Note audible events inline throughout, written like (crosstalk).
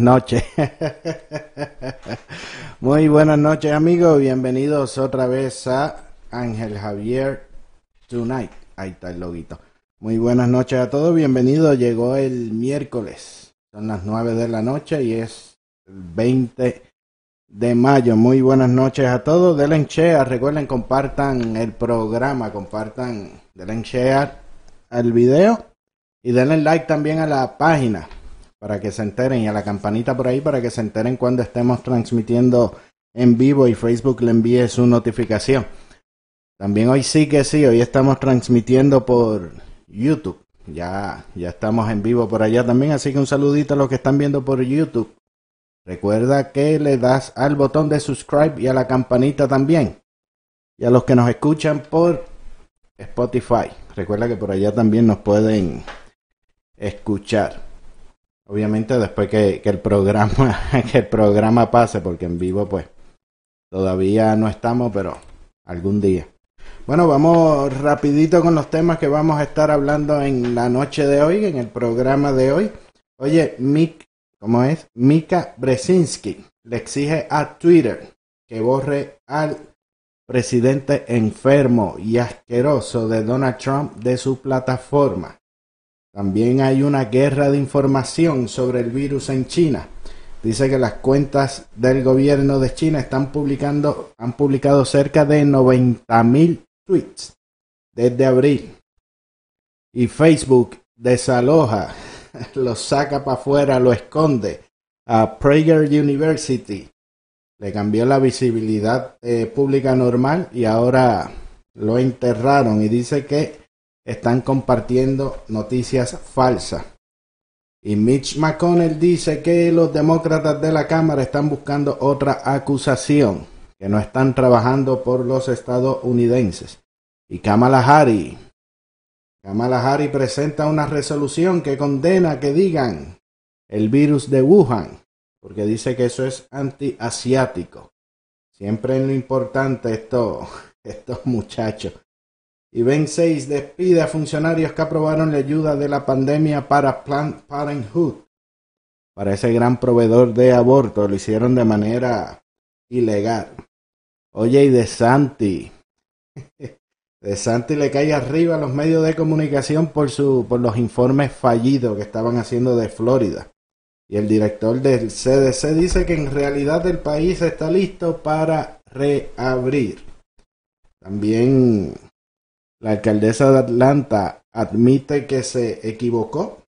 noches. (laughs) Muy buenas noches amigos. Bienvenidos otra vez a Ángel Javier Tonight. Ahí está el loguito. Muy buenas noches a todos. Bienvenidos. Llegó el miércoles. Son las 9 de la noche y es el 20 de mayo. Muy buenas noches a todos. Denle share. Recuerden, compartan el programa. Compartan, denle share al video. Y denle like también a la página para que se enteren y a la campanita por ahí para que se enteren cuando estemos transmitiendo en vivo y Facebook le envíe su notificación. También hoy sí que sí, hoy estamos transmitiendo por YouTube. Ya, ya estamos en vivo por allá también, así que un saludito a los que están viendo por YouTube. Recuerda que le das al botón de subscribe y a la campanita también. Y a los que nos escuchan por Spotify. Recuerda que por allá también nos pueden escuchar. Obviamente después que, que, el programa (laughs) que el programa pase, porque en vivo pues todavía no estamos, pero algún día. Bueno, vamos rapidito con los temas que vamos a estar hablando en la noche de hoy, en el programa de hoy. Oye, Mick, ¿cómo es? Mika Brzezinski le exige a Twitter que borre al presidente enfermo y asqueroso de Donald Trump de su plataforma. También hay una guerra de información sobre el virus en China. Dice que las cuentas del gobierno de China están publicando, han publicado cerca de 90 mil tweets desde abril. Y Facebook desaloja, (laughs) lo saca para afuera, lo esconde a Prager University. Le cambió la visibilidad eh, pública normal y ahora lo enterraron y dice que están compartiendo noticias falsas. Y Mitch McConnell dice que los demócratas de la Cámara están buscando otra acusación, que no están trabajando por los estadounidenses. Y Kamala Harris, Kamala Harris presenta una resolución que condena que digan el virus de Wuhan, porque dice que eso es antiasiático. Siempre en lo importante esto, (laughs) estos muchachos. Y Ben 6 despide a funcionarios que aprobaron la ayuda de la pandemia para Planned Parenthood. Para ese gran proveedor de aborto lo hicieron de manera ilegal. Oye, y de Santi. (laughs) De Santi le cae arriba a los medios de comunicación por, su, por los informes fallidos que estaban haciendo de Florida. Y el director del CDC dice que en realidad el país está listo para reabrir. También la alcaldesa de Atlanta admite que se equivocó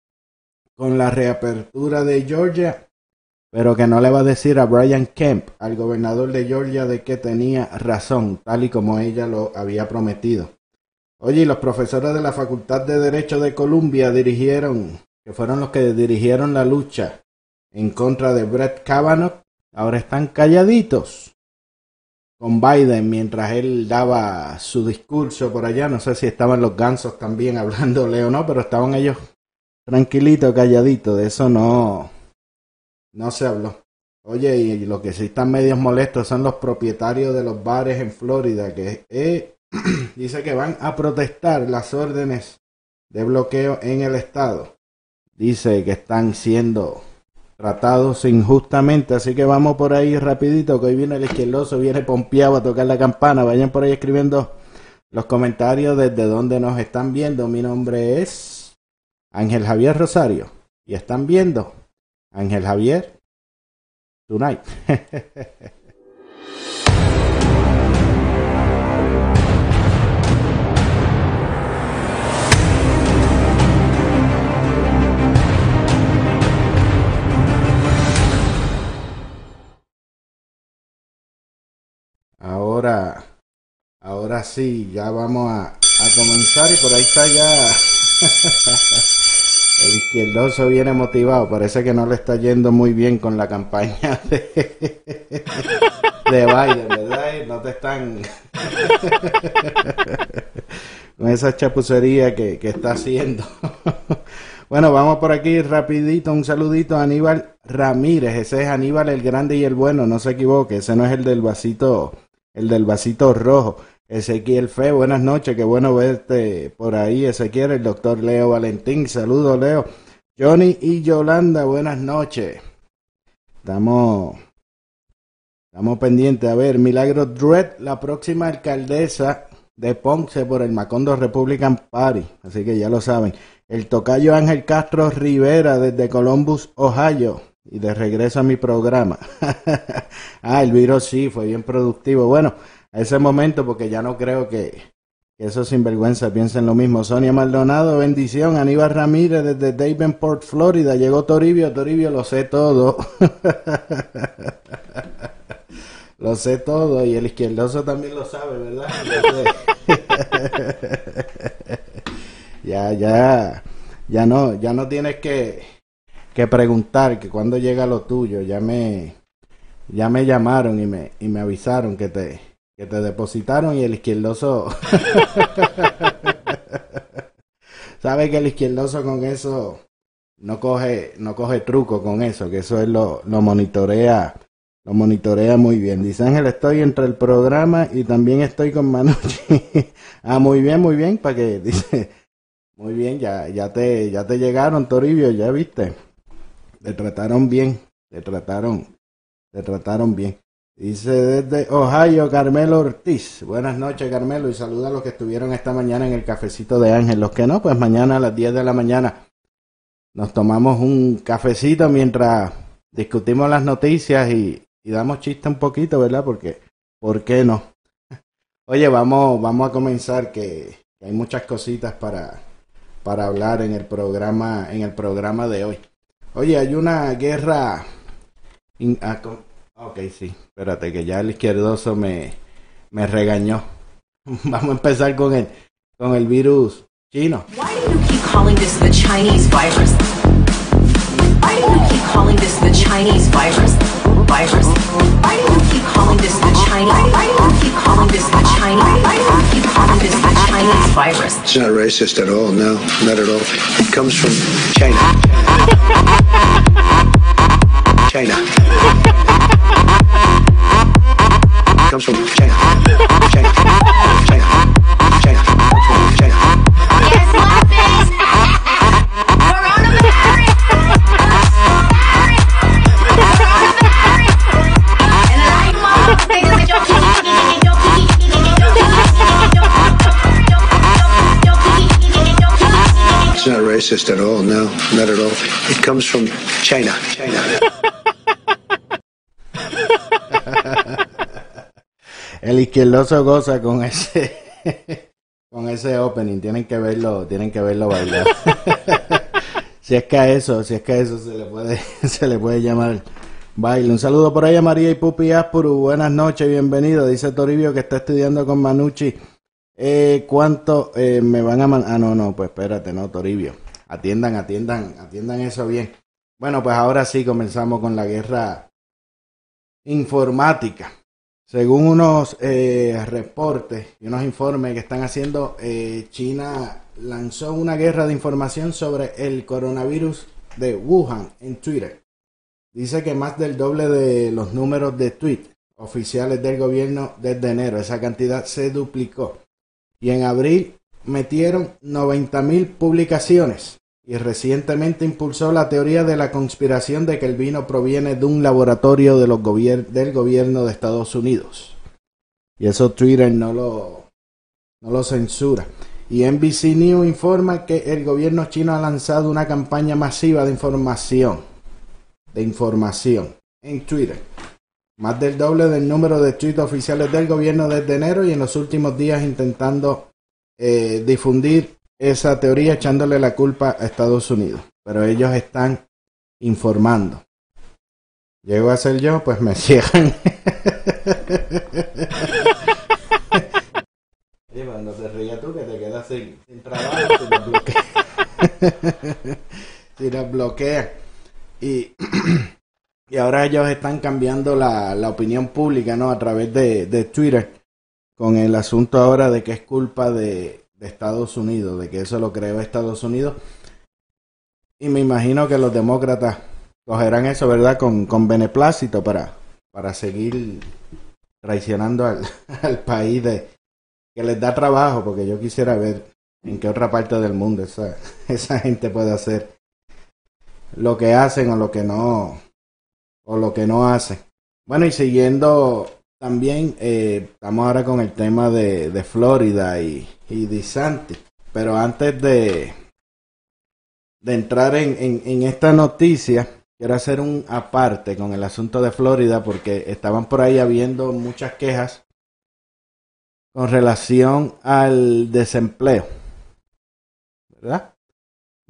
con la reapertura de Georgia, pero que no le va a decir a Brian Kemp, al gobernador de Georgia, de que tenía razón, tal y como ella lo había prometido. Oye, y los profesores de la Facultad de Derecho de Columbia dirigieron, que fueron los que dirigieron la lucha en contra de Brett Kavanaugh, ahora están calladitos con Biden mientras él daba su discurso por allá. No sé si estaban los gansos también (laughs) hablándole o no, pero estaban ellos tranquilitos, calladitos. De eso no, no se habló. Oye, y lo que sí están medios molestos son los propietarios de los bares en Florida, que eh, (clears throat) dice que van a protestar las órdenes de bloqueo en el estado. Dice que están siendo tratados injustamente, así que vamos por ahí rapidito, que hoy viene el izquierdoso, viene pompeado a tocar la campana, vayan por ahí escribiendo los comentarios desde donde nos están viendo, mi nombre es Ángel Javier Rosario, y están viendo Ángel Javier Tonight. (laughs) Ahora ahora sí, ya vamos a, a comenzar y por ahí está ya (laughs) el izquierdoso viene motivado, parece que no le está yendo muy bien con la campaña (laughs) de, de Biden, ¿verdad? No te están (laughs) con esa chapucería que, que está haciendo. bueno, vamos por aquí rapidito, un saludito a Aníbal Ramírez, ese es Aníbal el grande y el bueno, no se equivoque, ese no es el del vasito, el del vasito rojo. Ezequiel Fe, buenas noches, qué bueno verte por ahí, Ezequiel, el doctor Leo Valentín, saludos Leo. Johnny y Yolanda, buenas noches. Estamos, estamos pendientes. A ver, Milagro Dredd, la próxima alcaldesa de Ponce por el Macondo Republican Party, así que ya lo saben. El tocayo Ángel Castro Rivera desde Columbus, Ohio. Y de regreso a mi programa. (laughs) ah, el virus sí, fue bien productivo. Bueno, a ese momento, porque ya no creo que, que esos sinvergüenza piensen lo mismo. Sonia Maldonado, bendición. Aníbal Ramírez desde Davenport, Florida. Llegó Toribio, Toribio, lo sé todo. (laughs) lo sé todo y el izquierdoso también lo sabe, ¿verdad? (laughs) ya, ya, ya no, ya no tienes que, que preguntar que cuando llega lo tuyo, ya me, ya me llamaron y me, y me avisaron que te, que te depositaron y el izquierdoso (laughs) sabe que el izquierdoso con eso no coge, no coge truco con eso, que eso es lo, lo monitorea, lo monitorea muy bien. Dice Ángel, estoy entre el programa y también estoy con Manucci. (laughs) ah, muy bien, muy bien, para que dice, muy bien, ya, ya te, ya te llegaron, Toribio, ya viste. Te trataron bien, te trataron, te trataron bien. Dice desde Ohio Carmelo Ortiz. Buenas noches Carmelo y saluda a los que estuvieron esta mañana en el cafecito de Ángel. Los que no, pues mañana a las 10 de la mañana nos tomamos un cafecito mientras discutimos las noticias y, y damos chiste un poquito, ¿verdad? Porque, ¿por qué no? (laughs) Oye, vamos, vamos a comenzar que hay muchas cositas para, para hablar en el programa, en el programa de hoy. Oye, hay una guerra in- ah, co- Ok, sí. Espérate, que ya el izquierdoso me, me regañó. (laughs) Vamos a empezar con el, con el virus chino. Why do you keep calling this the Chinese virus? Why do you keep calling this the Chinese virus? Virus. Calling this the you keep calling this the you keep calling this the Chinese virus? It's not racist at all. No, not at all. It comes from China. China. It comes from. China. China. China. It's not racist at all. No, not at all. It comes from China. China. (laughs) El izquierdoso goza con ese (laughs) con ese opening. Tienen que verlo, tienen que verlo bailar. (laughs) si es que a eso, si es que a eso se le puede, se le puede llamar baile. Un saludo por ahí a María y Pupi Aspuru. Buenas noches, bienvenido. Dice Toribio que está estudiando con Manucci. Eh, ¿Cuánto eh, me van a mandar? Ah, no, no, pues espérate, no, Toribio. Atiendan, atiendan, atiendan eso bien. Bueno, pues ahora sí comenzamos con la guerra informática. Según unos eh, reportes y unos informes que están haciendo, eh, China lanzó una guerra de información sobre el coronavirus de Wuhan en Twitter. Dice que más del doble de los números de tweets oficiales del gobierno desde enero. Esa cantidad se duplicó. Y en abril metieron 90.000 publicaciones. Y recientemente impulsó la teoría de la conspiración de que el vino proviene de un laboratorio del gobierno de Estados Unidos. Y eso Twitter no lo, no lo censura. Y NBC News informa que el gobierno chino ha lanzado una campaña masiva de información, de información en Twitter. Más del doble del número de tweets oficiales del gobierno desde enero y en los últimos días intentando eh, difundir esa teoría echándole la culpa a Estados Unidos. Pero ellos están informando. Llego a ser yo, pues me (laughs) cierran. se ría tú que te quedas sin, sin trabajo si nos bloquean. (laughs) si nos bloquean. Y, (clears throat) y ahora ellos están cambiando la, la opinión pública, ¿no? A través de, de Twitter, con el asunto ahora de que es culpa de, de Estados Unidos, de que eso lo creó Estados Unidos. Y me imagino que los demócratas cogerán eso, ¿verdad? Con, con beneplácito para, para seguir traicionando al, (laughs) al país de, que les da trabajo, porque yo quisiera ver en qué otra parte del mundo esa, (laughs) esa gente puede hacer lo que hacen o lo que no o lo que no hacen. Bueno, y siguiendo también, eh, estamos ahora con el tema de, de Florida y, y DeSantis. Pero antes de, de entrar en, en, en esta noticia, quiero hacer un aparte con el asunto de Florida porque estaban por ahí habiendo muchas quejas con relación al desempleo, ¿verdad?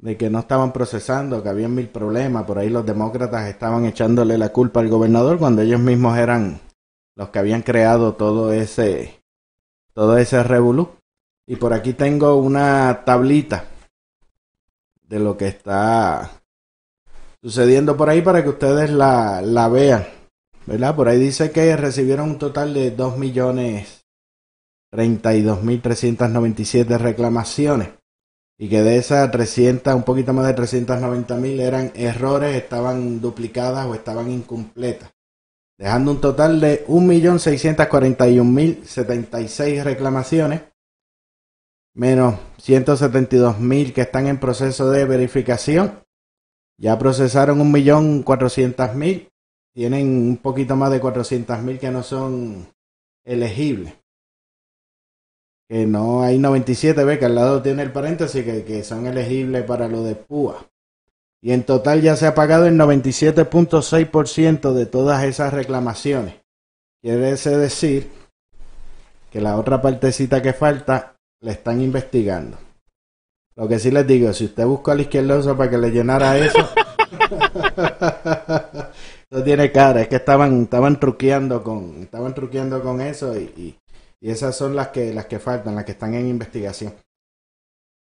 De que no estaban procesando, que había mil problemas, por ahí los demócratas estaban echándole la culpa al gobernador cuando ellos mismos eran los que habían creado todo ese todo ese revolú. Y por aquí tengo una tablita de lo que está sucediendo por ahí para que ustedes la, la vean. ¿Verdad? Por ahí dice que recibieron un total de 2 millones 32.397 reclamaciones y que de esas 300, un poquito más de 390 mil eran errores, estaban duplicadas o estaban incompletas, dejando un total de 1.641.076 reclamaciones, menos 172.000 que están en proceso de verificación. Ya procesaron 1.400.000, tienen un poquito más de 400.000 que no son elegibles que no hay 97 becas, al lado tiene el paréntesis que, que son elegibles para lo de PUA. Y en total ya se ha pagado el 97.6% de todas esas reclamaciones. Quiere decir que la otra partecita que falta la están investigando. Lo que sí les digo, si usted buscó al izquierdoso para que le llenara eso, (laughs) eso tiene cara, es que estaban, estaban truqueando con, estaban con eso y y esas son las que, las que faltan, las que están en investigación.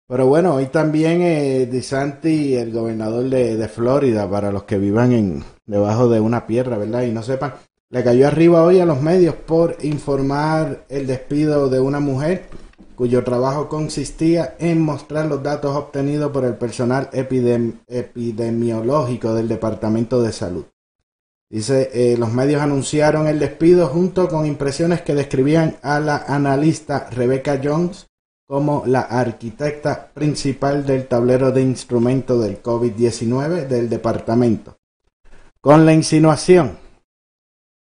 Pero bueno, hoy también eh, DeSanti, el gobernador de, Florida, para los que vivan en, debajo de una piedra, ¿verdad? Y no sepan, le cayó arriba hoy a los medios por informar el despido de una mujer cuyo trabajo consistía en mostrar los datos obtenidos por el personal epidem epidemiológico del Departamento de Salud. Dice, eh, los medios anunciaron el despido junto con impresiones que describían a la analista Rebecca Jones como la arquitecta principal del tablero de instrumentos del COVID-19 del departamento, con la insinuación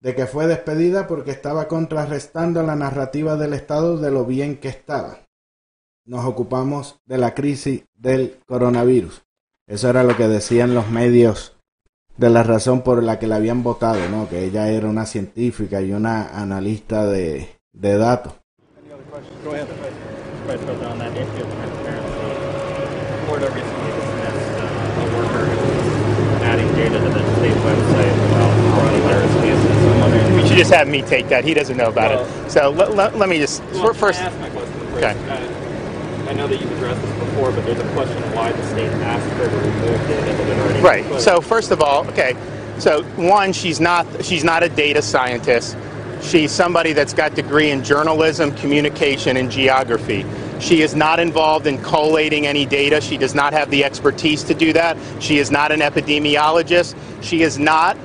de que fue despedida porque estaba contrarrestando la narrativa del Estado de lo bien que estaba. Nos ocupamos de la crisis del coronavirus. Eso era lo que decían los medios de la razón por la que la habían votado, ¿no? Que ella era una científica y una analista de, de datos. You should just have me take that. He doesn't know about it. So let, let, let me just Well, first. can I ask my question first? Okay. I know that you've addressed this before, but there's a question of why the state asked her to remove that already Right. So first of all, okay. So one, she's not she's not a data scientist. She's somebody that's got degree in journalism, communication, and geography. She is not involved in collating any data. She does not have the expertise to do that. She is not an epidemiologist. She is not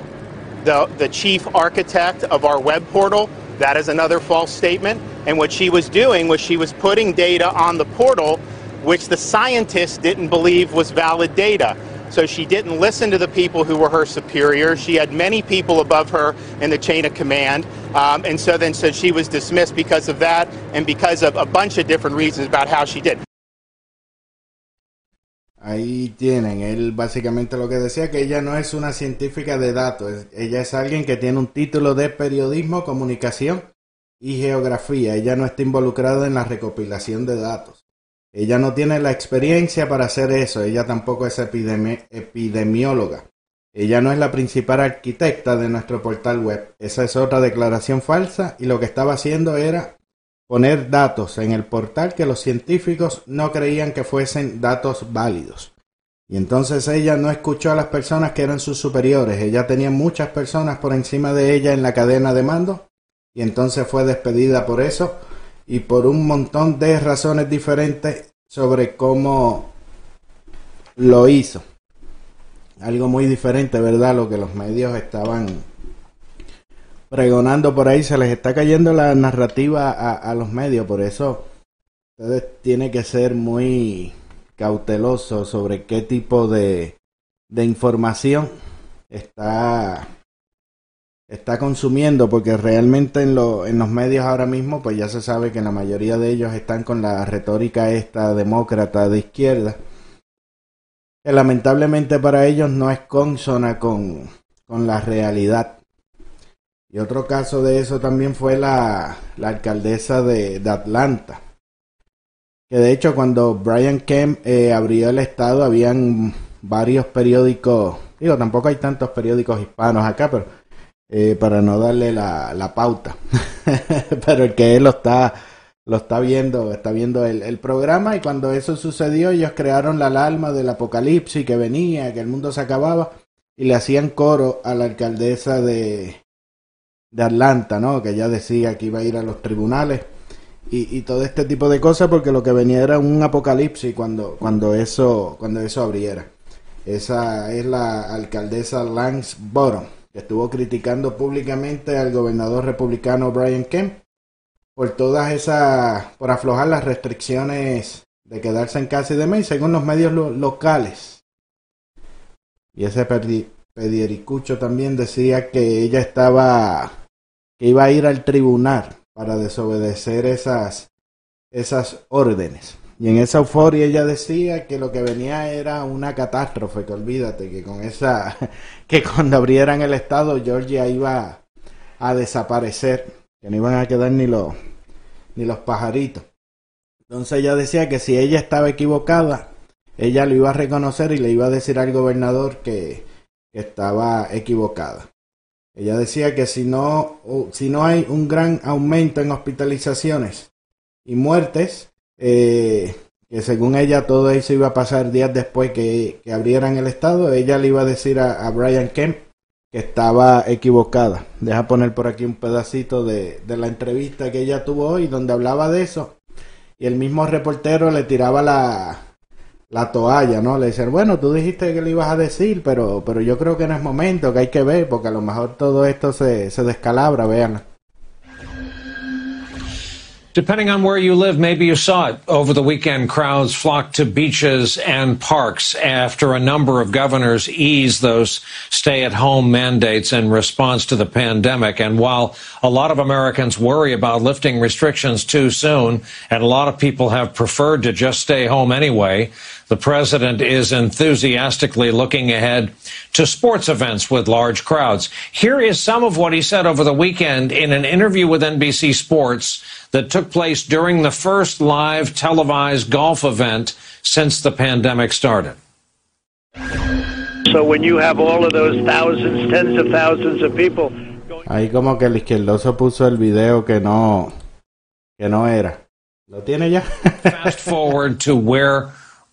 the, the chief architect of our web portal. That is another false statement. And what she was doing was she was putting data on the portal which the scientists didn't believe was valid data. So she didn't listen to the people who were her superiors. She had many people above her in the chain of command. Um, and so then so she was dismissed because of that and because of a bunch of different reasons about how she did. Ahí tienen, él básicamente lo que decía que ella no es una científica de datos, ella es alguien que tiene un título de periodismo, comunicación y geografía, ella no está involucrada en la recopilación de datos. Ella no tiene la experiencia para hacer eso, ella tampoco es epidemi epidemióloga. Ella no es la principal arquitecta de nuestro portal web. Esa es otra declaración falsa y lo que estaba haciendo era poner datos en el portal que los científicos no creían que fuesen datos válidos. Y entonces ella no escuchó a las personas que eran sus superiores. Ella tenía muchas personas por encima de ella en la cadena de mando y entonces fue despedida por eso y por un montón de razones diferentes sobre cómo lo hizo. Algo muy diferente, ¿verdad? Lo que los medios estaban pregonando por ahí. Se les está cayendo la narrativa a, los medios. Por eso ustedes tienen que ser muy cauteloso sobre qué tipo de, de información está, está consumiendo, porque realmente en, lo, en los medios ahora mismo, pues ya se sabe que la mayoría de ellos están con la retórica esta demócrata de izquierda, que lamentablemente para ellos no es consona con, con la realidad. Y otro caso de eso también fue la, la alcaldesa de, Atlanta que de hecho cuando Brian Kemp eh, abrió el estado habían varios periódicos, digo, tampoco hay tantos periódicos hispanos acá, pero eh, para no darle la, la pauta, (laughs) pero el que él lo está, lo está viendo, está viendo el, el, programa y cuando eso sucedió ellos crearon la alarma del apocalipsis que venía, que el mundo se acababa y le hacían coro a la alcaldesa de, de Atlanta, ¿no? Que ya decía que iba a ir a los tribunales y, y, todo este tipo de cosas porque lo que venía era un apocalipsis cuando, cuando, eso, cuando eso abriera. Esa es la alcaldesa Lance Bottom, estuvo criticando públicamente al gobernador republicano Brian Kemp por todas esas, por aflojar las restricciones de quedarse en casa y demás, según los medios lo, locales. Y ese pediericucho también decía que ella estaba, que iba a ir al tribunal para desobedecer esas, esas órdenes. Y en esa euforia ella decía que lo que venía era una catástrofe, que olvídate, que con esa, (laughs) que cuando abrieran el estado Georgia iba a desaparecer, que no iban a quedar ni los, ni los pajaritos. Entonces ella decía que si ella estaba equivocada, ella lo iba a reconocer y le iba a decir al gobernador que, estaba equivocada. Ella decía que si no, si no hay un gran aumento en hospitalizaciones y muertes, eh, que según ella todo eso iba a pasar días después que, que abrieran el estado, ella le iba a decir a, a, Brian Kemp que estaba equivocada. Deja poner por aquí un pedacito de, de la entrevista que ella tuvo hoy donde hablaba de eso y el mismo reportero le tiraba la, la toalla, ¿no? Le dicen, bueno, tú dijiste que le ibas a decir, pero, pero yo creo que no es momento, que hay que ver, porque a lo mejor todo esto se, se descalabra, vean. Depending on where you live, maybe you saw it over the weekend. Crowds flocked to beaches and parks after a number of governors eased those stay at home mandates in response to the pandemic. And while a lot of Americans worry about lifting restrictions too soon, and a lot of people have preferred to just stay home anyway, the president is enthusiastically looking ahead to sports events with large crowds. Here is some of what he said over the weekend in an interview with NBC Sports that took place during the first live televised golf event since the pandemic started. So when you have all of those thousands, tens of thousands of people. Ahí como que el izquierdoso puso el video que no que no era. ¿Lo tiene ya? Fast forward to where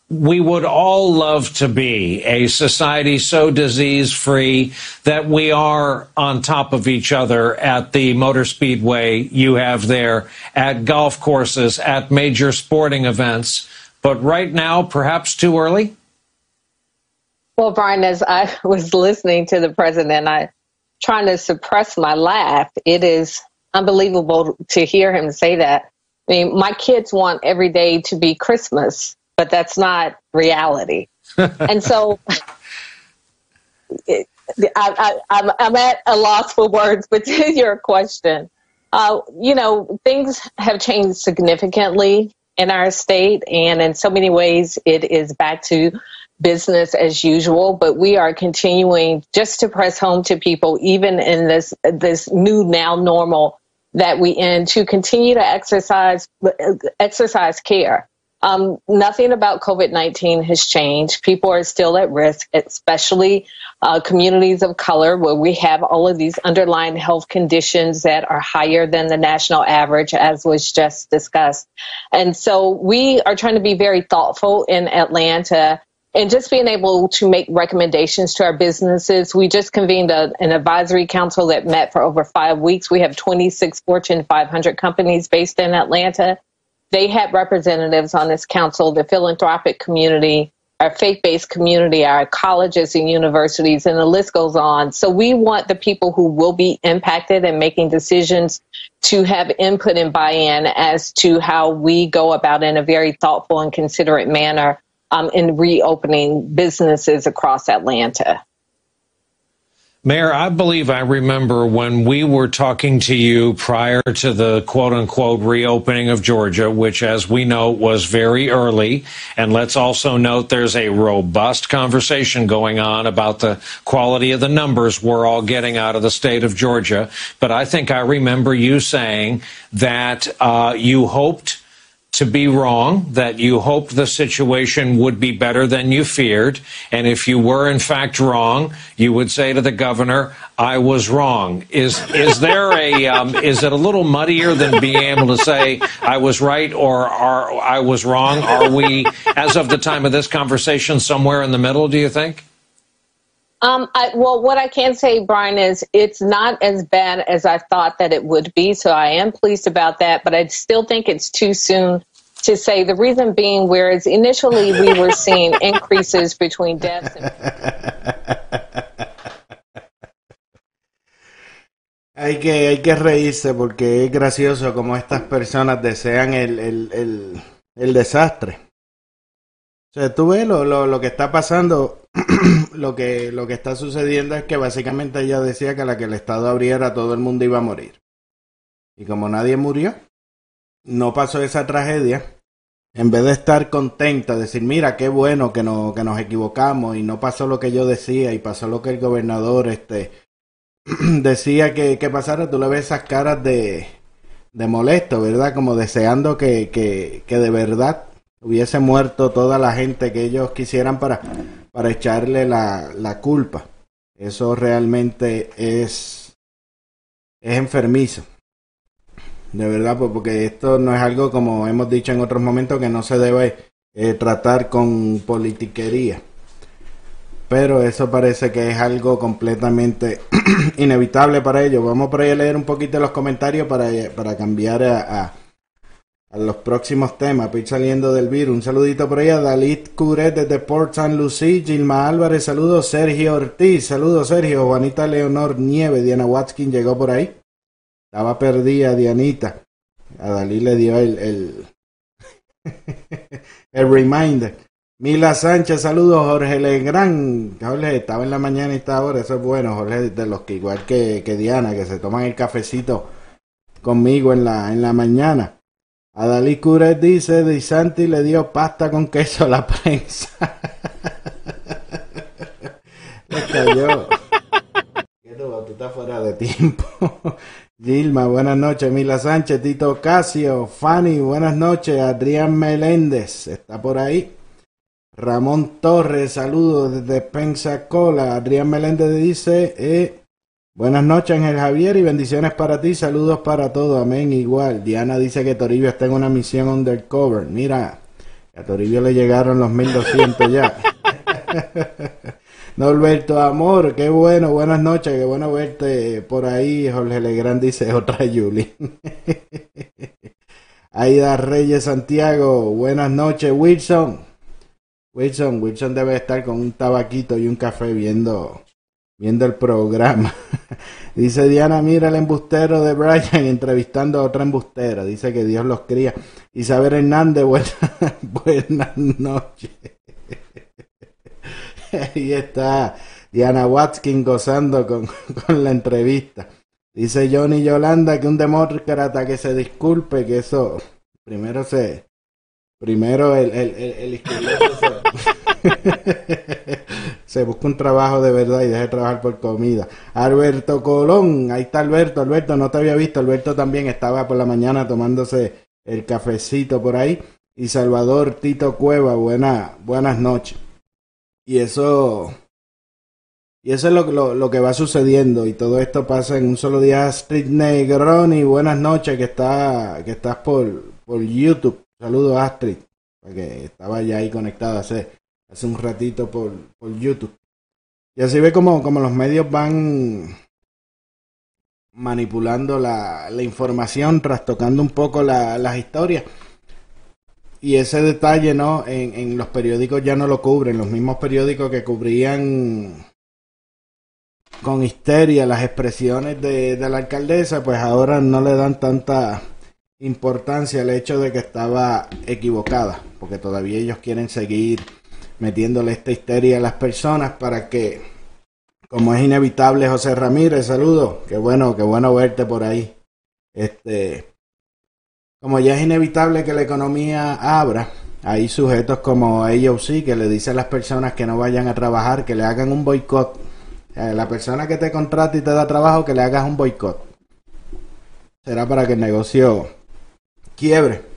we would all love to be a society so disease free that we are on top of each other at the motor speedway you have there, at golf courses, at major sporting events. But right now, perhaps too early? Well, Brian, as I (laughs) was listening to the president, I trying to suppress my laugh. It is unbelievable to hear him say that. I mean, my kids want every day to be Christmas but that's not reality. (laughs) and so I, am I'm at a loss for words, but (laughs) to your question, uh, you know, things have changed significantly in our state, and in so many ways, it is back to business as usual. But we are continuing just to press home to people, even in this this new now normal that we in, to continue to exercise exercise care Um, nothing about COVID 19 has changed. People are still at risk, especially uh, communities of color where we have all of these underlying health conditions that are higher than the national average, as was just discussed. And so we are trying to be very thoughtful in Atlanta and just being able to make recommendations to our businesses. We just convened a, an advisory council that met for over five weeks. We have 26 Fortune 500 companies based in Atlanta. They had representatives on this council, the philanthropic community, our faith based community, our colleges and universities, and the list goes on. So we want the people who will be impacted and making decisions to have input and buy in as to how we go about in a very thoughtful and considerate manner um, in reopening businesses across Atlanta. Mayor, I believe I remember when we were talking to you prior to the quote unquote reopening of Georgia, which, as we know, was very early. And let's also note there's a robust conversation going on about the quality of the numbers we're all getting out of the state of Georgia. But I think I remember you saying that uh, you hoped to be wrong, that you hoped the situation would be better than you feared. And if you were in fact wrong, you would say to the governor, I was wrong. Is, is there a, um, is it a little muddier than being able to say I was right or are, I was wrong? Are we, as of the time of this conversation, somewhere in the middle, do you think? Um, I, well, what I can say, Brian, is it's not as bad as I thought that it would be. So I am pleased about that, but I still think it's too soon to say. The reason being, whereas initially we were (laughs) seeing increases between deaths and (laughs) Hay que, hay que reírse porque es gracioso como estas personas desean el, el, el, el desastre. O sea, tú ves lo, lo, lo que está pasando, (clears throat) lo que, lo que está sucediendo es que básicamente ella decía que a la que el Estado abriera todo el mundo iba a morir. Y como nadie murió, no pasó esa tragedia. En vez de estar contenta, decir, mira, qué bueno que, no, que nos equivocamos y no pasó lo que yo decía y pasó lo que el gobernador este, (clears throat) decía que, que pasara, tú le ves esas caras de, de molesto, ¿verdad? Como deseando que, que, que de verdad hubiese muerto toda la gente que ellos quisieran para, para echarle la, la culpa. Eso realmente es, es enfermizo. De verdad, pues, porque esto no es algo como hemos dicho en otros momentos que no se debe eh, tratar con politiquería. Pero eso parece que es algo completamente (clears throat) inevitable para ellos. Vamos por ahí a leer un poquito los comentarios para, para cambiar a, a, a los próximos temas. Ir saliendo del virus. Un saludito por ahí a Dalit Curet desde Port San Lucie. Gilma Álvarez, saludos. Sergio Ortiz, saludos Sergio. Juanita Leonor Nieve, Diana Watkins llegó por ahí. Estaba perdida Dianita. A Dalí le dio el, el, (laughs) el reminder. Mila Sánchez, saludos. Jorge Legrand. Jorge, estaba en la mañana y está ahora. Eso es bueno, Jorge, de los que igual que, que Diana, que se toman el cafecito conmigo en la, en la mañana. A Dalí Curet dice, Di Santi le dio pasta con queso a la prensa. (laughs) le cayó. ¿Qué tú, tú estás fuera de tiempo. (laughs) Gilma, buenas noches. Mila Sánchez, Tito Casio, Fanny, buenas noches. Adrián Meléndez, está por ahí. Ramón Torres, saludos desde Pensacola. Adrián Meléndez dice, eh, buenas noches Ángel Javier y bendiciones para ti, saludos para todos, amén, igual. Diana dice que Toribio está en una misión undercover. Mira, a Toribio le llegaron los 1200 ya. (laughs) Norberto Amor, qué bueno, buenas noches, qué bueno verte por ahí. Jorge Legrand dice otra Yuli. (laughs) Aida Reyes Santiago, buenas noches, Wilson. Wilson, Wilson debe estar con un tabaquito y un café viendo, viendo el programa. (laughs) Dice Diana, mira el embustero de Brian entrevistando a otra embustera. Dice que Dios los cría. Isabel Hernández, (laughs) buenas, noches. (laughs) Ahí está Diana Watkins gozando con, la entrevista. Dice Johnny Yolanda que un demócrata que se disculpe, que eso primero se. Primero el, el, el, el se, busca un trabajo de verdad y deja de trabajar por comida. Alberto Colón, ahí está Alberto. Alberto, no te había visto. Alberto también estaba por la mañana tomándose el cafecito por ahí. y Salvador Tito Cueva, buena, buenas noches. Y eso, y eso es lo, lo, lo que va sucediendo y todo esto pasa en un solo día. Astrid Negroni, buenas noches, que está, que estás por, por YouTube. Saludos Astrid, porque estaba ya ahí conectada hace, hace un ratito por, por YouTube. Y así ve como, como los medios van manipulando la, la información, trastocando un poco la, las historias. Y ese detalle, ¿no? En, en los periódicos ya no lo cubren. Los mismos periódicos que cubrían con histeria las expresiones de, de la alcaldesa, pues ahora no le dan tanta importancia al hecho de que estaba equivocada, porque todavía ellos quieren seguir metiéndole esta histeria a las personas para que, como es inevitable, José Ramírez, saludo, qué bueno, qué bueno verte por ahí. Este, como ya es inevitable que la economía abra, hay sujetos como AOC que le dice a las personas que no vayan a trabajar, que le hagan un boicot. Eh, la persona que te contrata y te da trabajo, que le hagas un boicot. Será para que el negocio quiebre.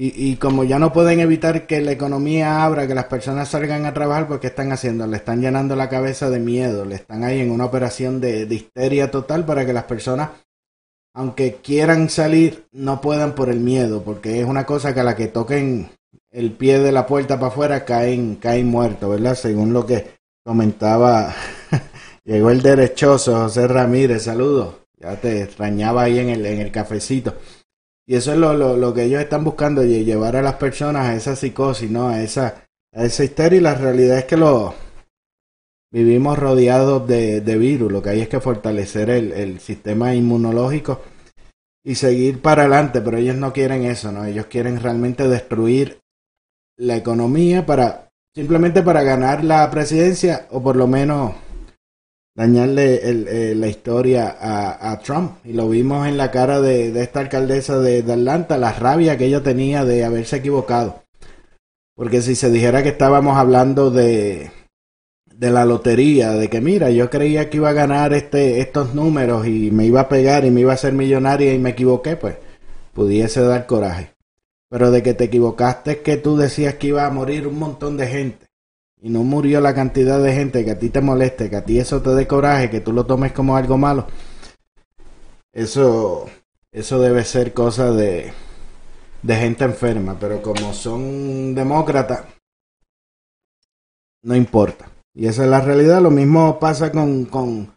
Y, y, como ya no pueden evitar que la economía abra, que las personas salgan a trabajar, pues ¿qué están haciendo? Le están llenando la cabeza de miedo, le están ahí en una operación de, de histeria total para que las personas, aunque quieran salir, no puedan por el miedo, porque es una cosa que a la que toquen el pie de la puerta para afuera caen, caen muertos, ¿verdad? Según lo que comentaba, (laughs) llegó el derechoso José Ramírez, saludos, ya te extrañaba ahí en el, en el cafecito. Y eso es lo, lo, lo, que ellos están buscando, llevar a las personas a esa psicosis, ¿no? A esa, a esa histeria. Y la realidad es que lo vivimos rodeados de, de virus. Lo que hay es que fortalecer el, el, sistema inmunológico y seguir para adelante. Pero ellos no quieren eso, ¿no? Ellos quieren realmente destruir la economía para simplemente para ganar la presidencia o por lo menos dañarle el, eh, la historia a, Trump. Y lo vimos en la cara de, esta alcaldesa de, Atlanta, la rabia que ella tenía de haberse equivocado. Porque si se dijera que estábamos hablando de, de la lotería, de que mira, yo creía que iba a ganar este, estos números y me iba a pegar y me iba a hacer millonaria y me equivoqué, pues pudiese dar coraje. Pero de que te equivocaste es que tú decías que iba a morir un montón de gente y no murió la cantidad de gente que a ti te moleste, que a ti eso te dé coraje, que tú lo tomes como algo malo, eso, eso debe ser cosa de, de gente enferma, pero como son demócratas, no importa. Y esa es la realidad. Lo mismo pasa con, con,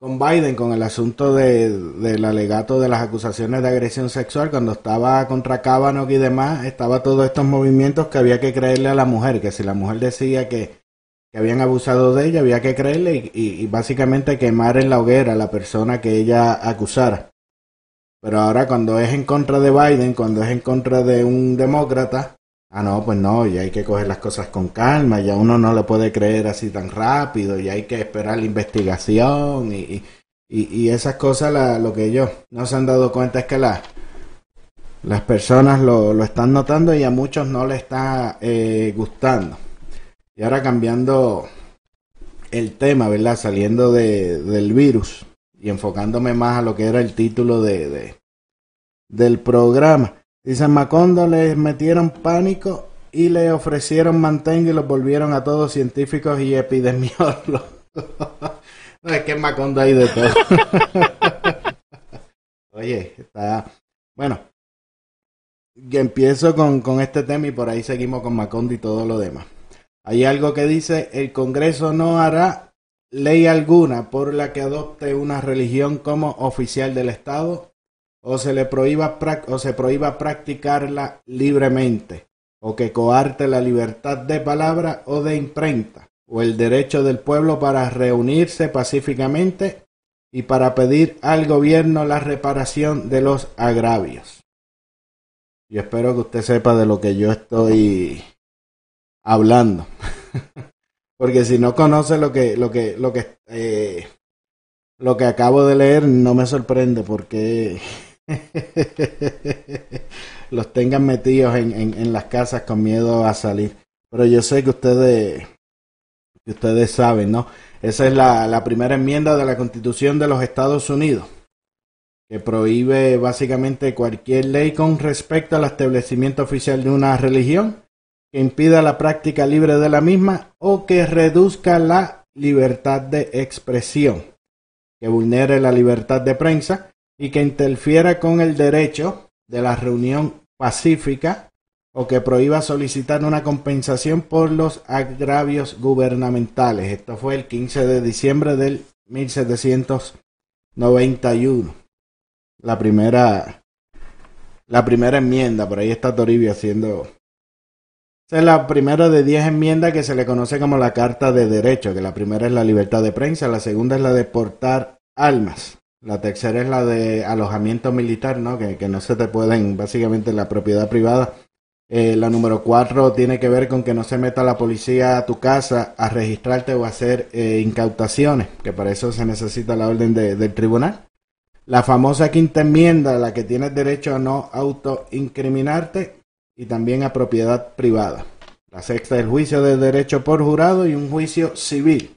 con Biden, con el asunto de, del alegato de las acusaciones de agresión sexual, cuando estaba contra Kavanaugh y demás, estaba todos estos movimientos que había que creerle a la mujer, que si la mujer decía que, habían abusado de ella, había que creerle y, y, básicamente quemar en la hoguera a la persona que ella acusara. Pero ahora cuando es en contra de Biden, cuando es en contra de un demócrata, ah no, pues no, ya hay que coger las cosas con calma, ya uno no le puede creer así tan rápido, ya hay que esperar la investigación y, y, y esas cosas, la, lo que ellos no se han dado cuenta es que la, las personas lo, lo están notando y a muchos no le está eh, gustando. Y ahora cambiando el tema, ¿verdad? Saliendo de, del virus y enfocándome más a lo que era el título de, de del programa. Dice Macondo les metieron pánico y le ofrecieron mantenga y los volvieron a todos científicos y epidemiólogos. (laughs) no, es que en Macondo hay de todo. (laughs) Oye, está. Bueno, y empiezo con, con este tema y por ahí seguimos con Macondo y todo lo demás. Hay algo que dice: el Congreso no hará ley alguna por la que adopte una religión como oficial del Estado o se le prohíba o se prohíba practicarla libremente o que coarte la libertad de palabra o de imprenta o el derecho del pueblo para reunirse pacíficamente y para pedir al gobierno la reparación de los agravios. Yo espero que usted sepa de lo que yo estoy hablando. (laughs) Porque si no conoce lo que, lo que, lo que, eh, lo que acabo de leer, no me sorprende porque (laughs) los tengan metidos en, las casas con miedo a salir. Pero yo sé que ustedes, ustedes saben, ¿no? Esa es la primera enmienda de la Constitución de los Estados Unidos, que prohíbe básicamente cualquier ley con respecto al establecimiento oficial de una religión, que impida la práctica libre de la misma o que reduzca la libertad de expresión, que vulnere la libertad de prensa y que interfiera con el derecho de la reunión pacífica o que prohíba solicitar una compensación por los agravios gubernamentales. Esto fue el 15 de diciembre del 1791. La primera la primera enmienda, por ahí está Toribio haciendo esta es la primera de 10 enmiendas que se le conoce como la Carta de Derecho, que la primera es la libertad de prensa, la segunda es la de portar armas, la tercera es la de alojamiento militar, ¿no? Que, que no se te pueden, básicamente la propiedad privada eh, la número cuatro tiene que ver con que no se meta la policía a tu casa a registrarte o a hacer eh, incautaciones, que para eso se necesita la orden de, del tribunal. La famosa quinta enmienda, la que tienes derecho a no autoincriminarte y también a propiedad privada. La sexta es el juicio de derecho por jurado y un juicio civil.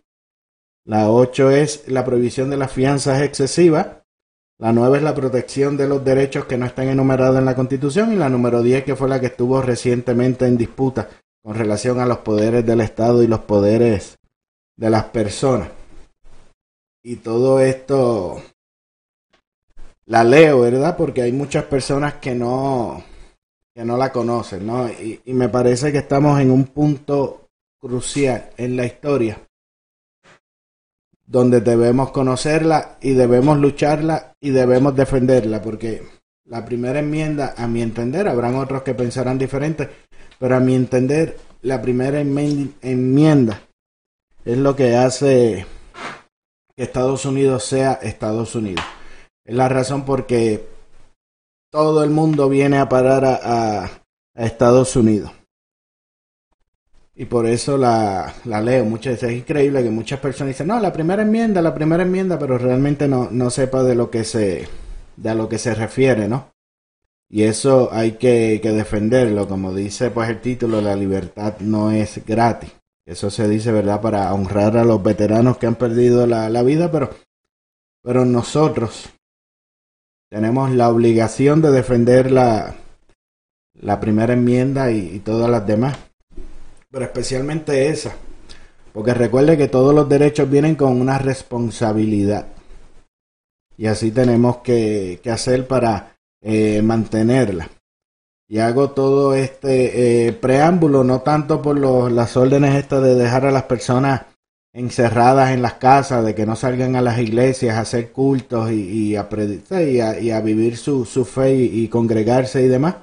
La ocho es la prohibición de las fianzas excesivas. La nueve es la protección de los derechos que no están enumerados en la Constitución y la número diez que fue la que estuvo recientemente en disputa con relación a los poderes del Estado y los poderes de las personas. Y todo esto la leo, ¿verdad? Porque hay muchas personas que no que no la conocen, ¿no? Y me parece que estamos en un punto crucial en la historia donde debemos conocerla y debemos lucharla y debemos defenderla, porque la primera enmienda, a mi entender, habrán otros que pensarán diferente, pero a mi entender, la primera enmienda es lo que hace que Estados Unidos sea Estados Unidos. Es la razón porque todo el mundo viene a parar a, Estados Unidos y por eso la, la leo muchas veces. Es increíble que muchas personas dicen, no, la primera enmienda, la primera enmienda, pero realmente no, no sepa de lo que se, de a lo que se refiere, ¿no? Y eso hay que, que defenderlo, como dice pues el título, la libertad no es gratis. Eso se dice, ¿verdad?, para honrar a los veteranos que han perdido la, la vida, pero, pero nosotros tenemos la obligación de defender la, la primera enmienda y, y todas las demás pero especialmente esa. Porque recuerde que todos los derechos vienen con una responsabilidad. Y así tenemos que, que hacer para eh, mantenerla. Y hago todo este eh, preámbulo, no tanto por los, las órdenes estas de dejar a las personas encerradas en las casas, de que no salgan a las iglesias a hacer cultos y, y, a, y, a, y a, vivir su, su fe y, y congregarse y demás.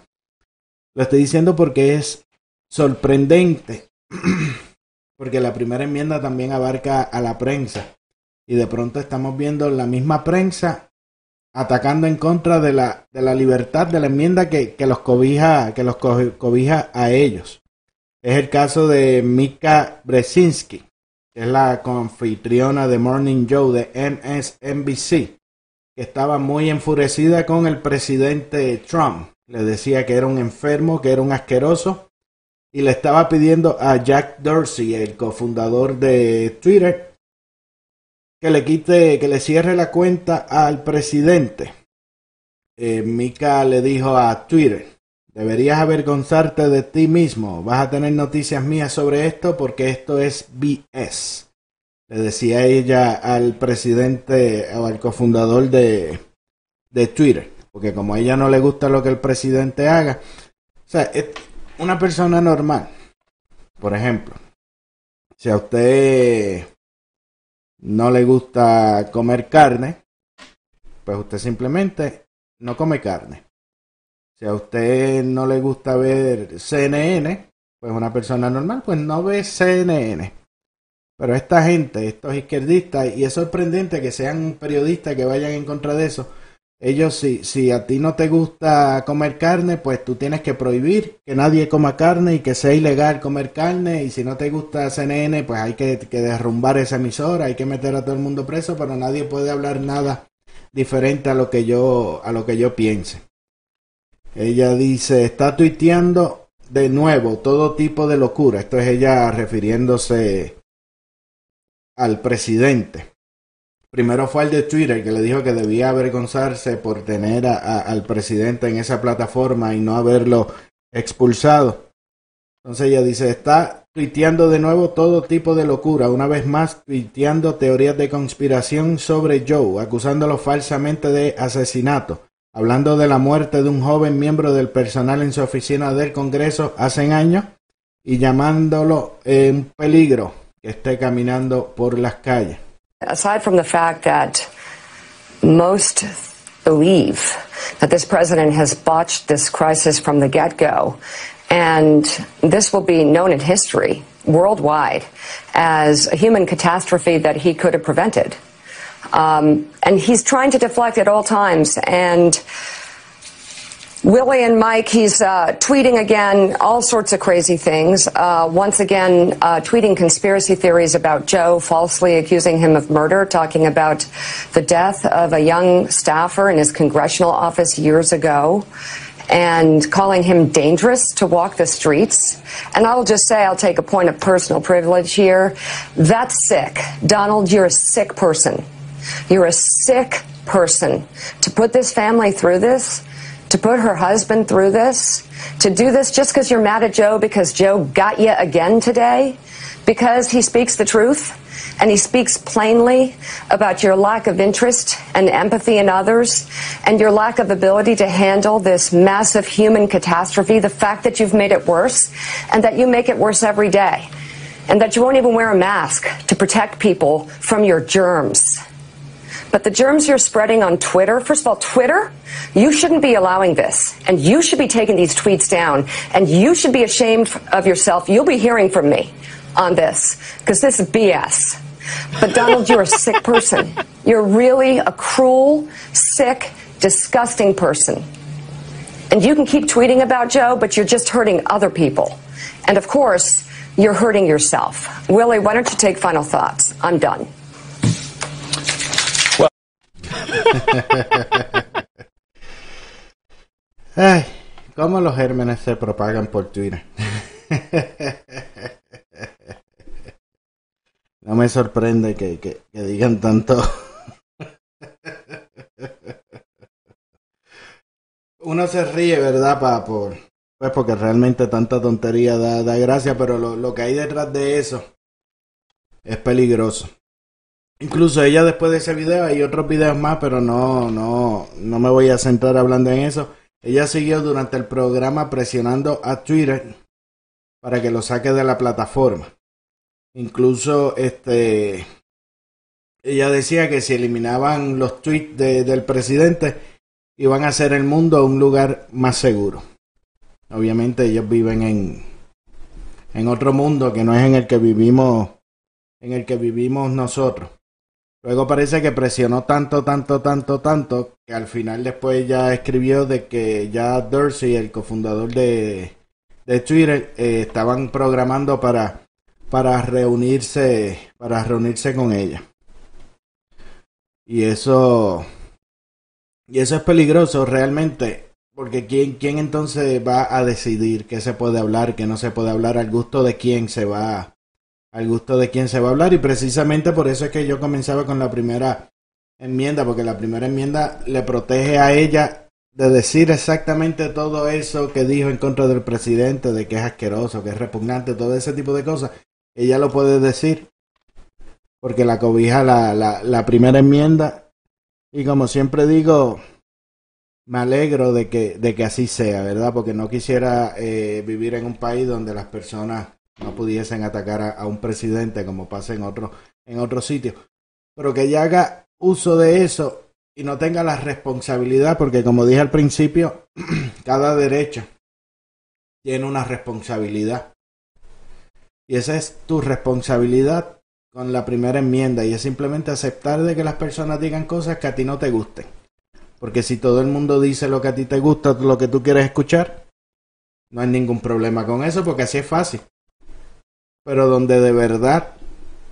Lo estoy diciendo porque es sorprendente, (clears throat) porque la primera enmienda también abarca a la prensa. Y de pronto estamos viendo la misma prensa atacando en contra de la, de la libertad de la enmienda que, que los cobija, que los cobija a ellos. Es el caso de Mika Brzezinski, que es la confitriona de Morning Joe de MSNBC, que estaba muy enfurecida con el presidente Trump. Le decía que era un enfermo, que era un asqueroso y le estaba pidiendo a Jack Dorsey, el cofundador de Twitter, que le quite, que le cierre la cuenta al presidente. Eh, Mika le dijo a Twitter, deberías avergonzarte de ti mismo, vas a tener noticias mías sobre esto porque esto es BS. Le decía ella al presidente o al cofundador de, de Twitter, porque como a ella no le gusta lo que el presidente haga, o sea, una persona normal, por ejemplo, si a usted no le gusta comer carne, pues usted simplemente no come carne. Si a usted no le gusta ver CNN, pues una persona normal, pues no ve CNN. Pero esta gente, estos izquierdistas, y es sorprendente que sean periodistas que vayan en contra de eso, ellos si, si a ti no te gusta comer carne, pues tú tienes que prohibir que nadie coma carne y que sea ilegal comer carne. Y si no te gusta CNN, pues hay que, que derrumbar esa emisora, hay que meter a todo el mundo preso, pero nadie puede hablar nada diferente a lo que yo, a lo que yo piense. Ella dice, está tuiteando de nuevo todo tipo de locura. Esto es ella refiriéndose al presidente. Primero fue el de Twitter que le dijo que debía avergonzarse por tener al presidente en esa plataforma y no haberlo expulsado. Entonces ella dice, está tuiteando de nuevo todo tipo de locura, una vez más tuiteando teorías de conspiración sobre Joe, acusándolo falsamente de asesinato, hablando de la muerte de un joven miembro del personal en su oficina del Congreso hace años y llamándolo un peligro que esté caminando por las calles. Aside from the fact that most believe that this president has botched this crisis from the get go, and this will be known in history worldwide as a human catastrophe that he could have prevented. Um, and he's trying to deflect at all times. And Willie and Mike, he's uh, tweeting again all sorts of crazy things. Uh, once again, uh, tweeting conspiracy theories about Joe, falsely accusing him of murder, talking about the death of a young staffer in his congressional office years ago, and calling him dangerous to walk the streets. And I'll just say, I'll take a point of personal privilege here. That's sick. Donald, you're a sick person. You're a sick person. To put this family through this, to put her husband through this, to do this just because you're mad at Joe because Joe got you again today, because he speaks the truth and he speaks plainly about your lack of interest and empathy in others and your lack of ability to handle this massive human catastrophe, the fact that you've made it worse and that you make it worse every day and that you won't even wear a mask to protect people from your germs. But the germs you're spreading on Twitter, first of all, Twitter, you shouldn't be allowing this. And you should be taking these tweets down. And you should be ashamed of yourself. You'll be hearing from me on this because this is BS. But Donald, you're a sick (laughs) person. You're really a cruel, sick, disgusting person. And you can keep tweeting about Joe, but you're just hurting other people. And of course, you're hurting yourself. Willie, why don't you take final thoughts? I'm done. (laughs) Ay, cómo los gérmenes se propagan por Twitter. (laughs) No me sorprende que, que- digan tanto. (laughs) Uno se ríe, ¿verdad? Pa, por, pues porque realmente tanta tontería da, da gracia, pero lo, lo que hay detrás de eso es peligroso. Incluso ella después de ese video hay otros videos más, pero no, no, no me voy a centrar hablando en eso. Ella siguió durante el programa presionando a Twitter para que lo saque de la plataforma. Incluso este ella decía que si eliminaban los tweets de- del presidente iban a hacer el mundo un lugar más seguro. Obviamente ellos viven en en otro mundo que no es en el que vivimos en el que vivimos nosotros. Luego parece que presionó tanto, tanto, tanto, tanto, que al final después ya escribió de que ya Dorsey, el cofundador de, de Twitter, eh, estaban programando para, para reunirse, para reunirse con ella. Y eso, y eso es peligroso realmente, porque quién, quién entonces va a decidir qué se puede hablar, qué no se puede hablar, al gusto de quién se va al gusto de quién se va a hablar y precisamente por eso es que yo comenzaba con la primera enmienda porque la primera enmienda le protege a ella de decir exactamente todo eso que dijo en contra del presidente de que es asqueroso, que es repugnante, todo ese tipo de cosas, ella lo puede decir porque la cobija la, la, la primera enmienda y como siempre digo me alegro de que, de que así sea, ¿verdad? Porque no quisiera eh, vivir en un país donde las personas no pudiesen atacar a, un presidente como pasa en otro en otro sitio. Pero que ella haga uso de eso y no tenga la responsabilidad porque como dije al principio (clears throat) cada derecho tiene una responsabilidad. Y esa es tu responsabilidad con la primera enmienda y es simplemente aceptar de que las personas digan cosas que a ti no te gusten. Porque si todo el mundo dice lo que a ti te gusta lo que tú quieres escuchar no hay ningún problema con eso porque así es fácil pero donde de verdad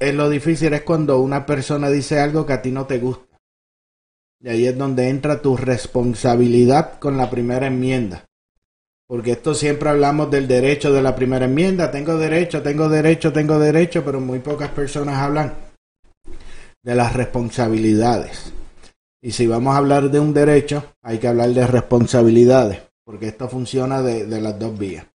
es lo difícil es cuando una persona dice algo que a ti no te gusta. Y ahí es donde entra tu responsabilidad con la primera enmienda. Porque esto siempre hablamos del derecho de la primera enmienda. Tengo derecho, tengo derecho, tengo derecho, pero muy pocas personas hablan de las responsabilidades. Y si vamos a hablar de un derecho, hay que hablar de responsabilidades, porque esto funciona de, de las dos vías.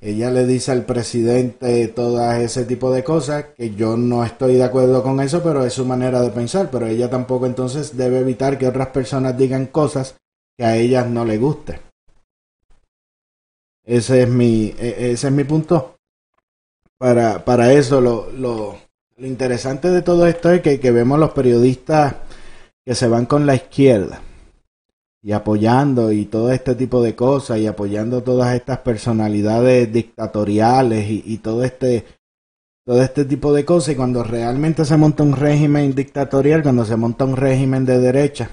Ella le dice al presidente todo ese tipo de cosas, que yo no estoy de acuerdo con eso, pero es su manera de pensar, pero ella tampoco entonces debe evitar que otras personas digan cosas que a ellas no le guste. Ese es mi, e- ese es mi punto. Para, para eso, lo, lo, lo interesante de todo esto es que, que vemos los periodistas que se van con la izquierda y apoyando y todo este tipo de cosas y apoyando todas estas personalidades dictatoriales y, y todo este todo este tipo de cosas y cuando realmente se monta un régimen dictatorial, cuando se monta un régimen de derecha,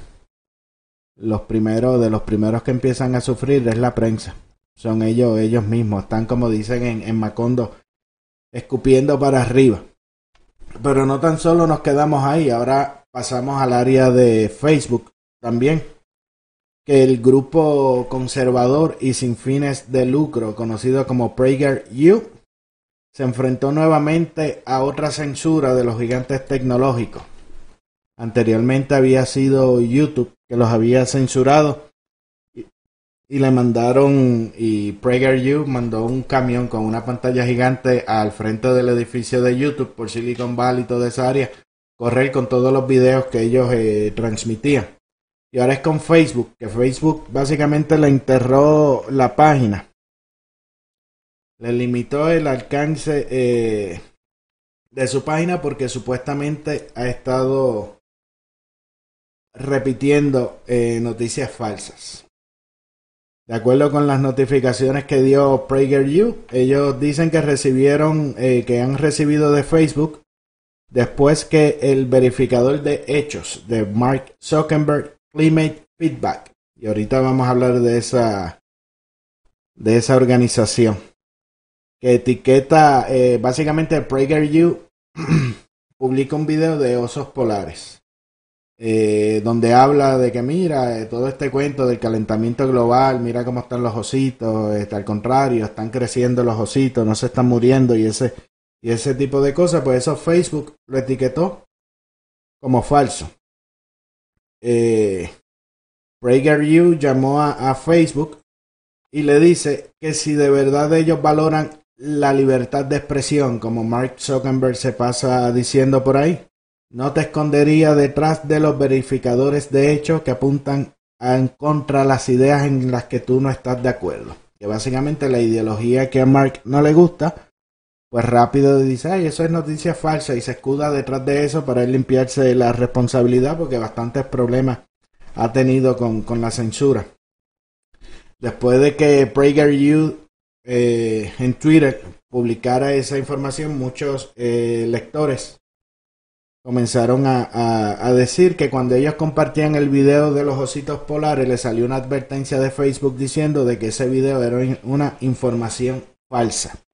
los primeros de los primeros que empiezan a sufrir es la prensa. Son ellos ellos mismos, están como dicen en, en Macondo escupiendo para arriba. Pero no tan solo nos quedamos ahí, ahora pasamos al área de Facebook también que el grupo conservador y sin fines de lucro, conocido como PragerU, se enfrentó nuevamente a otra censura de los gigantes tecnológicos. Anteriormente había sido YouTube que los había censurado y, y le mandaron, y PragerU mandó un camión con una pantalla gigante al frente del edificio de YouTube por Silicon Valley y toda esa área, correr con todos los videos que ellos eh, transmitían. Y ahora es con Facebook, que Facebook básicamente le enterró la página. Le limitó el alcance eh, de su página porque supuestamente ha estado repitiendo eh, noticias falsas. De acuerdo con las notificaciones que dio PragerU, ellos dicen que recibieron, eh, que han recibido de Facebook después que el verificador de hechos de Mark Zuckerberg Climate Feedback. Y ahorita vamos a hablar de esa de esa organización que etiqueta eh, básicamente PragerU (clears throat) publica un video de osos polares eh, donde habla de que mira eh, todo este cuento del calentamiento global, mira cómo están los ositos, este, al contrario, están creciendo los ositos, no se están muriendo y ese y ese tipo de cosas, pues eso Facebook lo etiquetó como falso. Eh, PragerU llamó a, Facebook y le dice que si de verdad ellos valoran la libertad de expresión, como Mark Zuckerberg se pasa diciendo por ahí, no te escondería detrás de los verificadores de hechos que apuntan en contra las ideas en las que tú no estás de acuerdo. Que básicamente la ideología que a Mark no le gusta, pues rápido dice, ay, eso es noticia falsa y se escuda detrás de eso para él limpiarse la responsabilidad porque bastantes problemas ha tenido con, con la censura. Después de que PragerU eh, en Twitter publicara esa información, muchos eh, lectores comenzaron a, a, decir que cuando ellos compartían el video de los ositos polares, le salió una advertencia de Facebook diciendo de que ese video era una información falsa.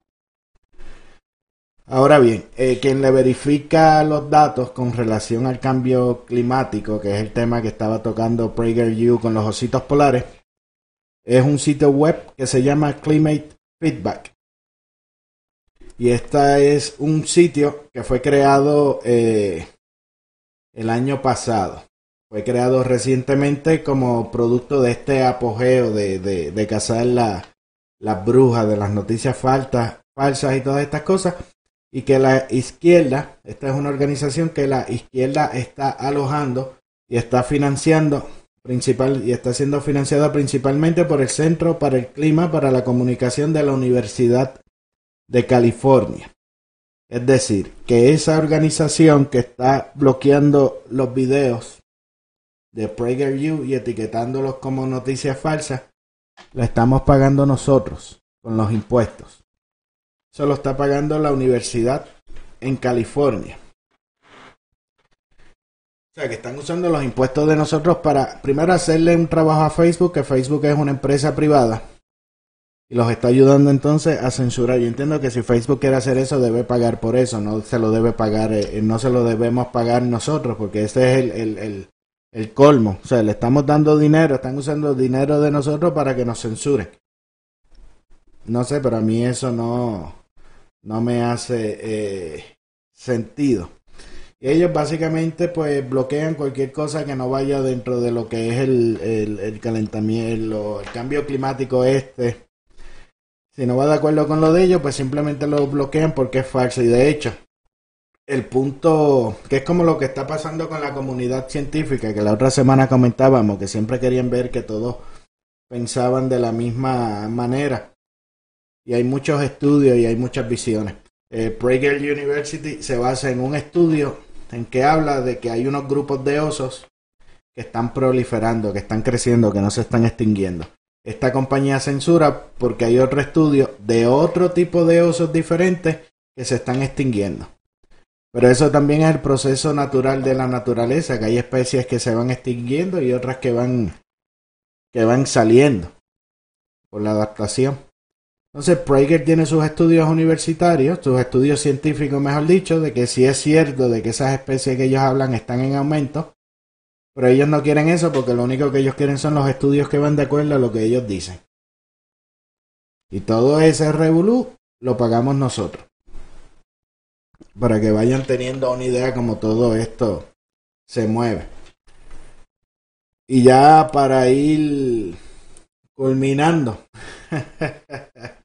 Ahora bien, eh, quien le verifica los datos con relación al cambio climático, que es el tema que estaba tocando PragerU con los ositos polares, es un sitio web que se llama Climate Feedback. Y este es un sitio que fue creado eh, el año pasado. Fue creado recientemente como producto de este apogeo de, de, de cazar las la brujas, de las noticias falsas y todas estas cosas. Y que la izquierda, esta es una organización que la izquierda está alojando y está financiando principal y está siendo financiada principalmente por el Centro para el Clima para la Comunicación de la Universidad de California. Es decir, que esa organización que está bloqueando los videos de PragerU y etiquetándolos como noticias falsas, la estamos pagando nosotros con los impuestos. Eso lo está pagando la universidad en California. O sea, que están usando los impuestos de nosotros para primero hacerle un trabajo a Facebook, que Facebook es una empresa privada. Y los está ayudando entonces a censurar. Yo entiendo que si Facebook quiere hacer eso, debe pagar por eso. No se lo debe pagar, eh, no se lo debemos pagar nosotros, porque ese es el, el, el, el colmo. O sea, le estamos dando dinero, están usando dinero de nosotros para que nos censuren. No sé, pero a mí eso no, no me hace eh, sentido. Y ellos básicamente pues bloquean cualquier cosa que no vaya dentro de lo que es el, el, el calentamiento, el cambio climático este. Si no va de acuerdo con lo de ellos, pues simplemente lo bloquean porque es falso. Y de hecho, el punto, que es como lo que está pasando con la comunidad científica, que la otra semana comentábamos, que siempre querían ver que todos pensaban de la misma manera. Y hay muchos estudios y hay muchas visiones. Eh, Prager University se basa en un estudio en que habla de que hay unos grupos de osos que están proliferando, que están creciendo, que no se están extinguiendo. Esta compañía censura porque hay otro estudio de otro tipo de osos diferentes que se están extinguiendo. Pero eso también es el proceso natural de la naturaleza, que hay especies que se van extinguiendo y otras que van que van saliendo por la adaptación. Entonces, Prager tiene sus estudios universitarios, sus estudios científicos, mejor dicho, de que si es cierto de que esas especies que ellos hablan están en aumento, pero ellos no quieren eso porque lo único que ellos quieren son los estudios que van de acuerdo a lo que ellos dicen. Y todo ese revolú lo pagamos nosotros. Para que vayan teniendo una idea como todo esto se mueve. Y ya para ir culminando. (laughs)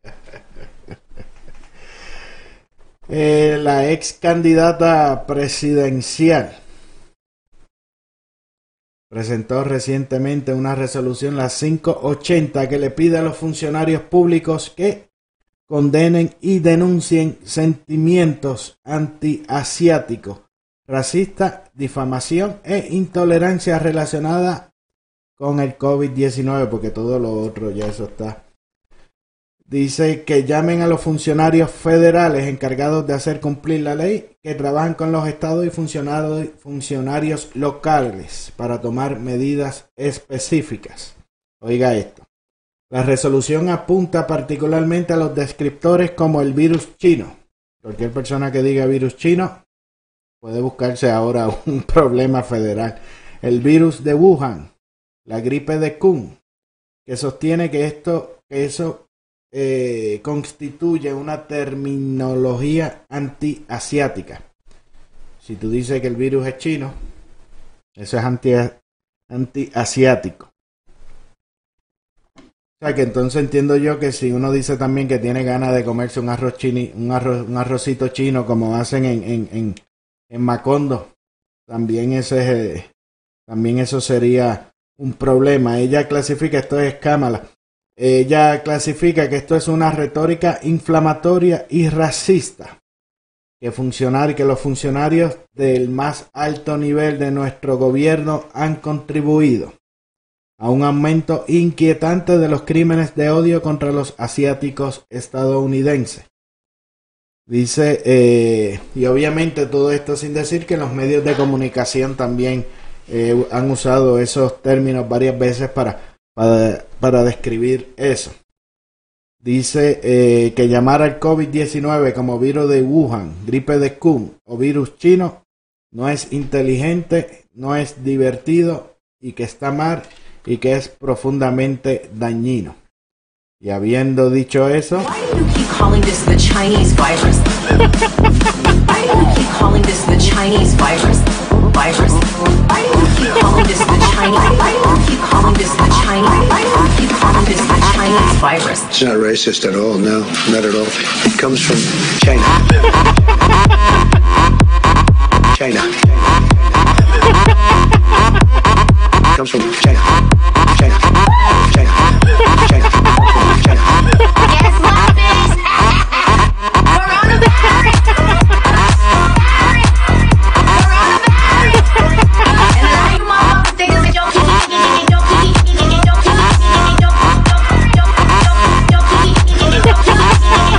Eh, la ex candidata presidencial presentó recientemente una resolución, la 580, que le pide a los funcionarios públicos que condenen y denuncien sentimientos antiasiáticos, racista, difamación e intolerancia relacionada con el COVID-19, porque todo lo otro ya eso está Dice que llamen a los funcionarios federales encargados de hacer cumplir la ley, que trabajan con los estados y funcionarios, locales para tomar medidas específicas. Oiga esto. La resolución apunta particularmente a los descriptores como el virus chino. Cualquier persona que diga virus chino puede buscarse ahora (laughs) un problema federal. El virus de Wuhan, la gripe de Kung, que sostiene que esto, que eso eh, constituye una terminología anti-asiática. Si tú dices que el virus es chino, eso es anti-asiático. o sea que entonces entiendo yo que si uno dice también que tiene ganas de comerse un arroz chini, un arroz, un arrocito chino como hacen en, en, en, en Macondo, también ese también eso sería un problema. Ella clasifica esto es cámara ella clasifica que esto es una retórica inflamatoria y racista. Que, que los funcionarios del más alto nivel de nuestro gobierno han contribuido a un aumento inquietante de los crímenes de odio contra los asiáticos estadounidenses. Dice, eh, y obviamente todo esto sin decir que los medios de comunicación también eh, han usado esos términos varias veces para para, describir eso. Dice eh, que llamar al COVID-19 como virus de Wuhan, gripe de Kung o virus chino no es inteligente, no es divertido y que está mal y que es profundamente dañino. Y habiendo dicho eso, Chinese? Why keep calling this the Chinese? Why keep calling this the Chinese virus? It's not racist at all. No, not at all. It comes from China. China. It comes from China. China. China.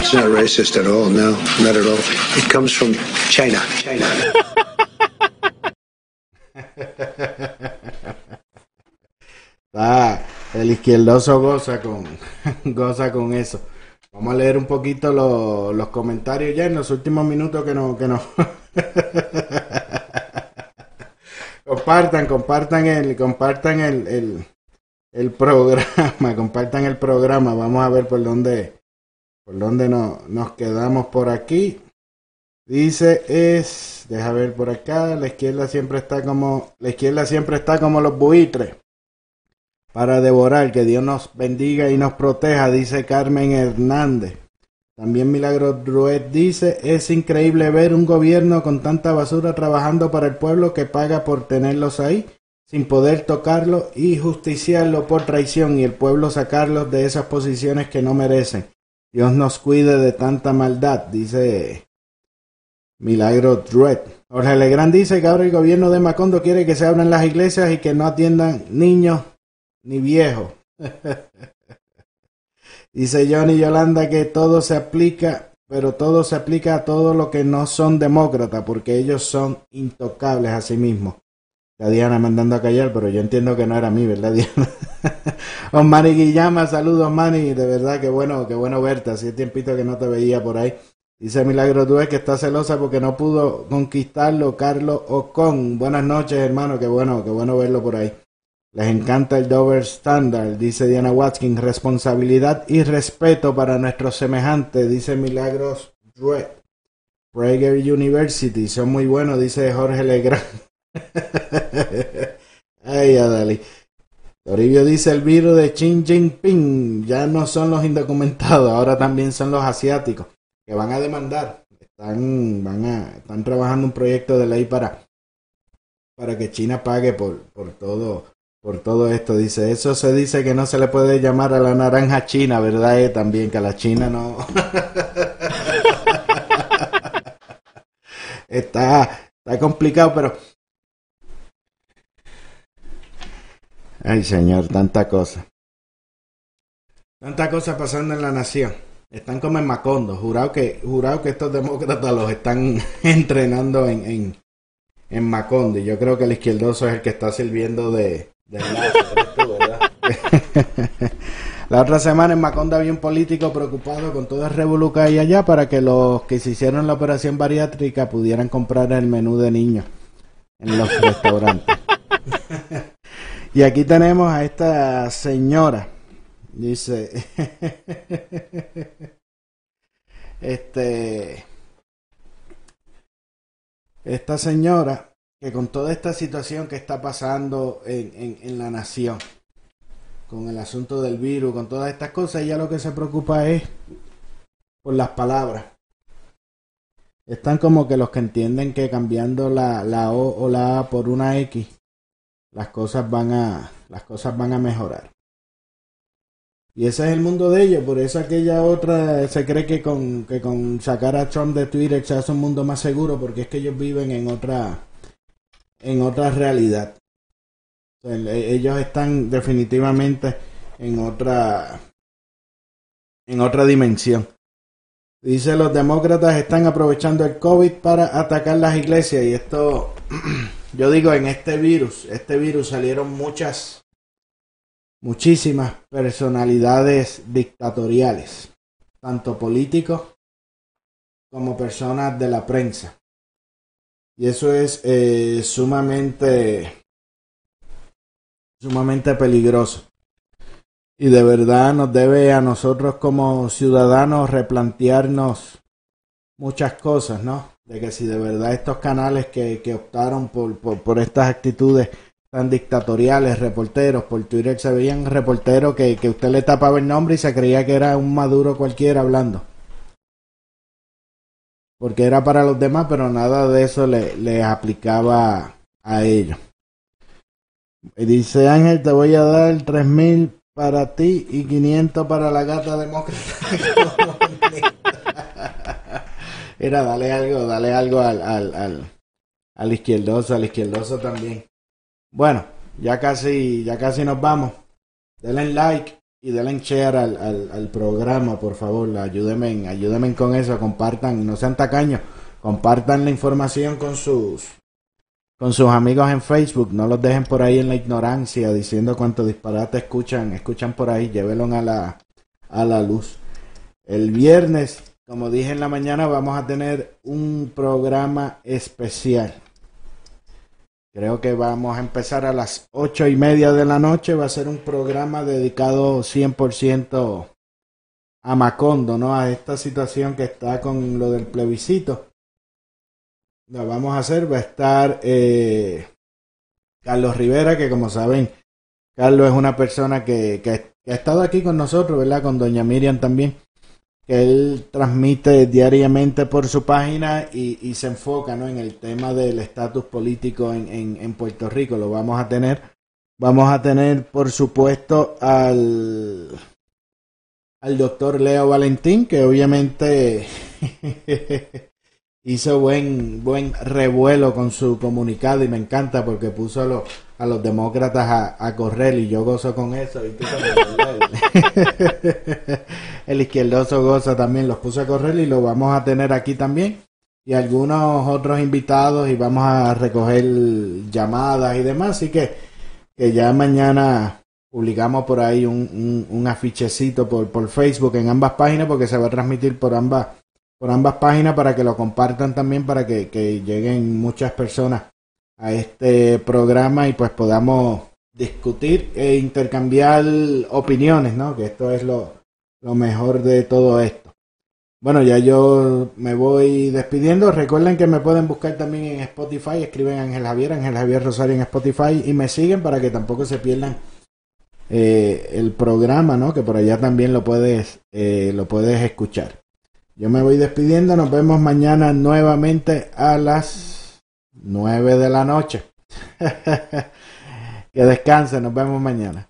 It's not racist at all. No, not at all. It comes from China. China. (laughs) ah, el izquierdoso goza con, (laughs) goza con eso. Vamos a leer un poquito los comentarios ya en los últimos minutos que no, que no. (laughs) compartan, compartan el, compartan el, el, el programa, compartan el programa. Vamos a ver por dónde, por dónde no, nos quedamos por aquí. Dice, es Deja ver por acá. La izquierda siempre está como. La izquierda siempre está como los buitres. Para devorar. Que Dios nos bendiga y nos proteja, dice Carmen Hernández. También Milagro Druet dice, es increíble ver un gobierno con tanta basura trabajando para el pueblo que paga por tenerlos ahí, sin poder tocarlo y justiciarlo por traición y el pueblo sacarlos de esas posiciones que no merecen. Dios nos cuide de tanta maldad, dice Milagro Druet. Jorge Legrand dice que ahora el gobierno de Macondo quiere que se abran las iglesias y que no atiendan niños ni viejos. (laughs) Dice Johnny Yolanda que todo se aplica, pero todo se aplica a todo lo que no son demócratas, porque ellos son intocables a sí mismos. La Diana mandando a callar, pero yo entiendo que no era mí, ¿verdad, Diana? (laughs) Osmani Guillama, saludos, Manny. De verdad, qué bueno, qué bueno verte. Hace tiempito que no te veía por ahí. Dice Milagro Duez que está celosa porque no pudo conquistarlo Carlos Ocon. Buenas noches, hermano. Qué bueno, qué bueno verlo por ahí. Les encanta el double standard, dice Diana Watkins. Responsabilidad y respeto para nuestros semejantes, dice Milagros Druet. Prager University, son muy buenos, dice Jorge Legrand. (laughs) Ay, Adali. Toribio dice el virus de Xi Jinping. Ya no son los indocumentados, ahora también son los asiáticos que van a demandar. Están, trabajando un proyecto de ley para, para que China pague por, por todo por todo esto. Dice, eso se dice que no se le puede llamar a la naranja china, ¿verdad? Eh, también que a la china no. (laughs) está, está complicado, pero... Ay, señor, tanta cosa. Tanta cosa pasando en la nación. Están como en Macondo. Jurado que, jurado que estos demócratas los están (laughs) entrenando en, en, en Macondo. Y yo creo que el izquierdoso es el que está sirviendo de, (laughs) La otra semana en Maconda había un político preocupado con todo el revolú que hay allá para que los que se hicieron la operación bariátrica pudieran comprar el menú de niños en los restaurantes. Y aquí tenemos a esta señora. Dice, (laughs) este, esta señora que con toda esta situación que está pasando en, en, la nación, con el asunto del virus, con todas estas cosas, ella lo que se preocupa es por las palabras. Están como que los que entienden que cambiando la, la O o la A por una X, las cosas van a, las cosas van a mejorar. Y ese es el mundo de ellos, por eso aquella otra se cree que con, que con sacar a Trump de Twitter se hace un mundo más seguro, porque es que ellos viven en otra, en otra realidad. ellos están definitivamente en otra en otra dimensión. Dice los demócratas están aprovechando el COVID para atacar las iglesias y esto (clears throat) yo digo en este virus, este virus salieron muchas muchísimas personalidades dictatoriales, tanto políticos como personas de la prensa. Y eso es eh, sumamente, sumamente peligroso. Y de verdad nos debe a nosotros como ciudadanos replantearnos muchas cosas, ¿no? De que si de verdad estos canales que, que optaron por, por, estas actitudes tan dictatoriales, reporteros, por Twitter se veían reporteros que, que usted le tapaba el nombre y se creía que era un maduro cualquiera hablando porque era para los demás, pero nada de eso le, aplicaba a ellos. dice Ángel, te voy a dar tres mil para ti y 500 para la gata demócrata. (laughs) Era, dale algo, dale algo al, al, al, al izquierdoso, al izquierdoso también. Bueno, ya casi, ya casi nos vamos. Denle like, y denle share al, al, programa, por favor. Ayúdenme, ayúdenme con eso. Compartan, no sean tacaños. Compartan la información con sus con sus amigos en Facebook. No los dejen por ahí en la ignorancia diciendo cuánto disparate escuchan. Escuchan por ahí. Llévenlo a la, a la luz. El viernes, como dije en la mañana, vamos a tener un programa especial. Creo que vamos a empezar a las ocho y media de la noche. Va a ser un programa dedicado 100% a Macondo, ¿no? A esta situación que está con lo del plebiscito. lo vamos a hacer. Va a estar eh, Carlos Rivera, que como saben, Carlos es una persona que, que, ha estado aquí con nosotros, ¿verdad? Con doña Miriam también. Que él transmite diariamente por su página y, y se enfoca ¿no? en el tema del estatus político en, en, en Puerto Rico. Lo vamos a tener. Vamos a tener, por supuesto, al al doctor Leo Valentín, que obviamente (laughs) hizo buen, buen revuelo con su comunicado y me encanta porque puso a los, a los demócratas a, a correr y yo gozo con eso. Y tú (laughs) el izquierdoso goza también, los puso a correr y lo vamos a tener aquí también. Y algunos otros invitados y vamos a recoger llamadas y demás. Así que, que ya mañana publicamos por ahí un, un, un afichecito por, por, Facebook en ambas páginas porque se va a transmitir por ambas por ambas páginas para que lo compartan también para que, que lleguen muchas personas a este programa y pues podamos discutir e intercambiar opiniones, ¿no? Que esto es lo, lo mejor de todo esto. Bueno, ya yo me voy despidiendo. Recuerden que me pueden buscar también en Spotify. Escriben Ángel Javier, Ángel Javier Rosario en Spotify y me siguen para que tampoco se pierdan eh, el programa, ¿no? Que por allá también lo puedes, eh, lo puedes escuchar. Yo me voy despidiendo, nos vemos mañana nuevamente a las 9 de la noche. (laughs) que descanse, nos vemos mañana.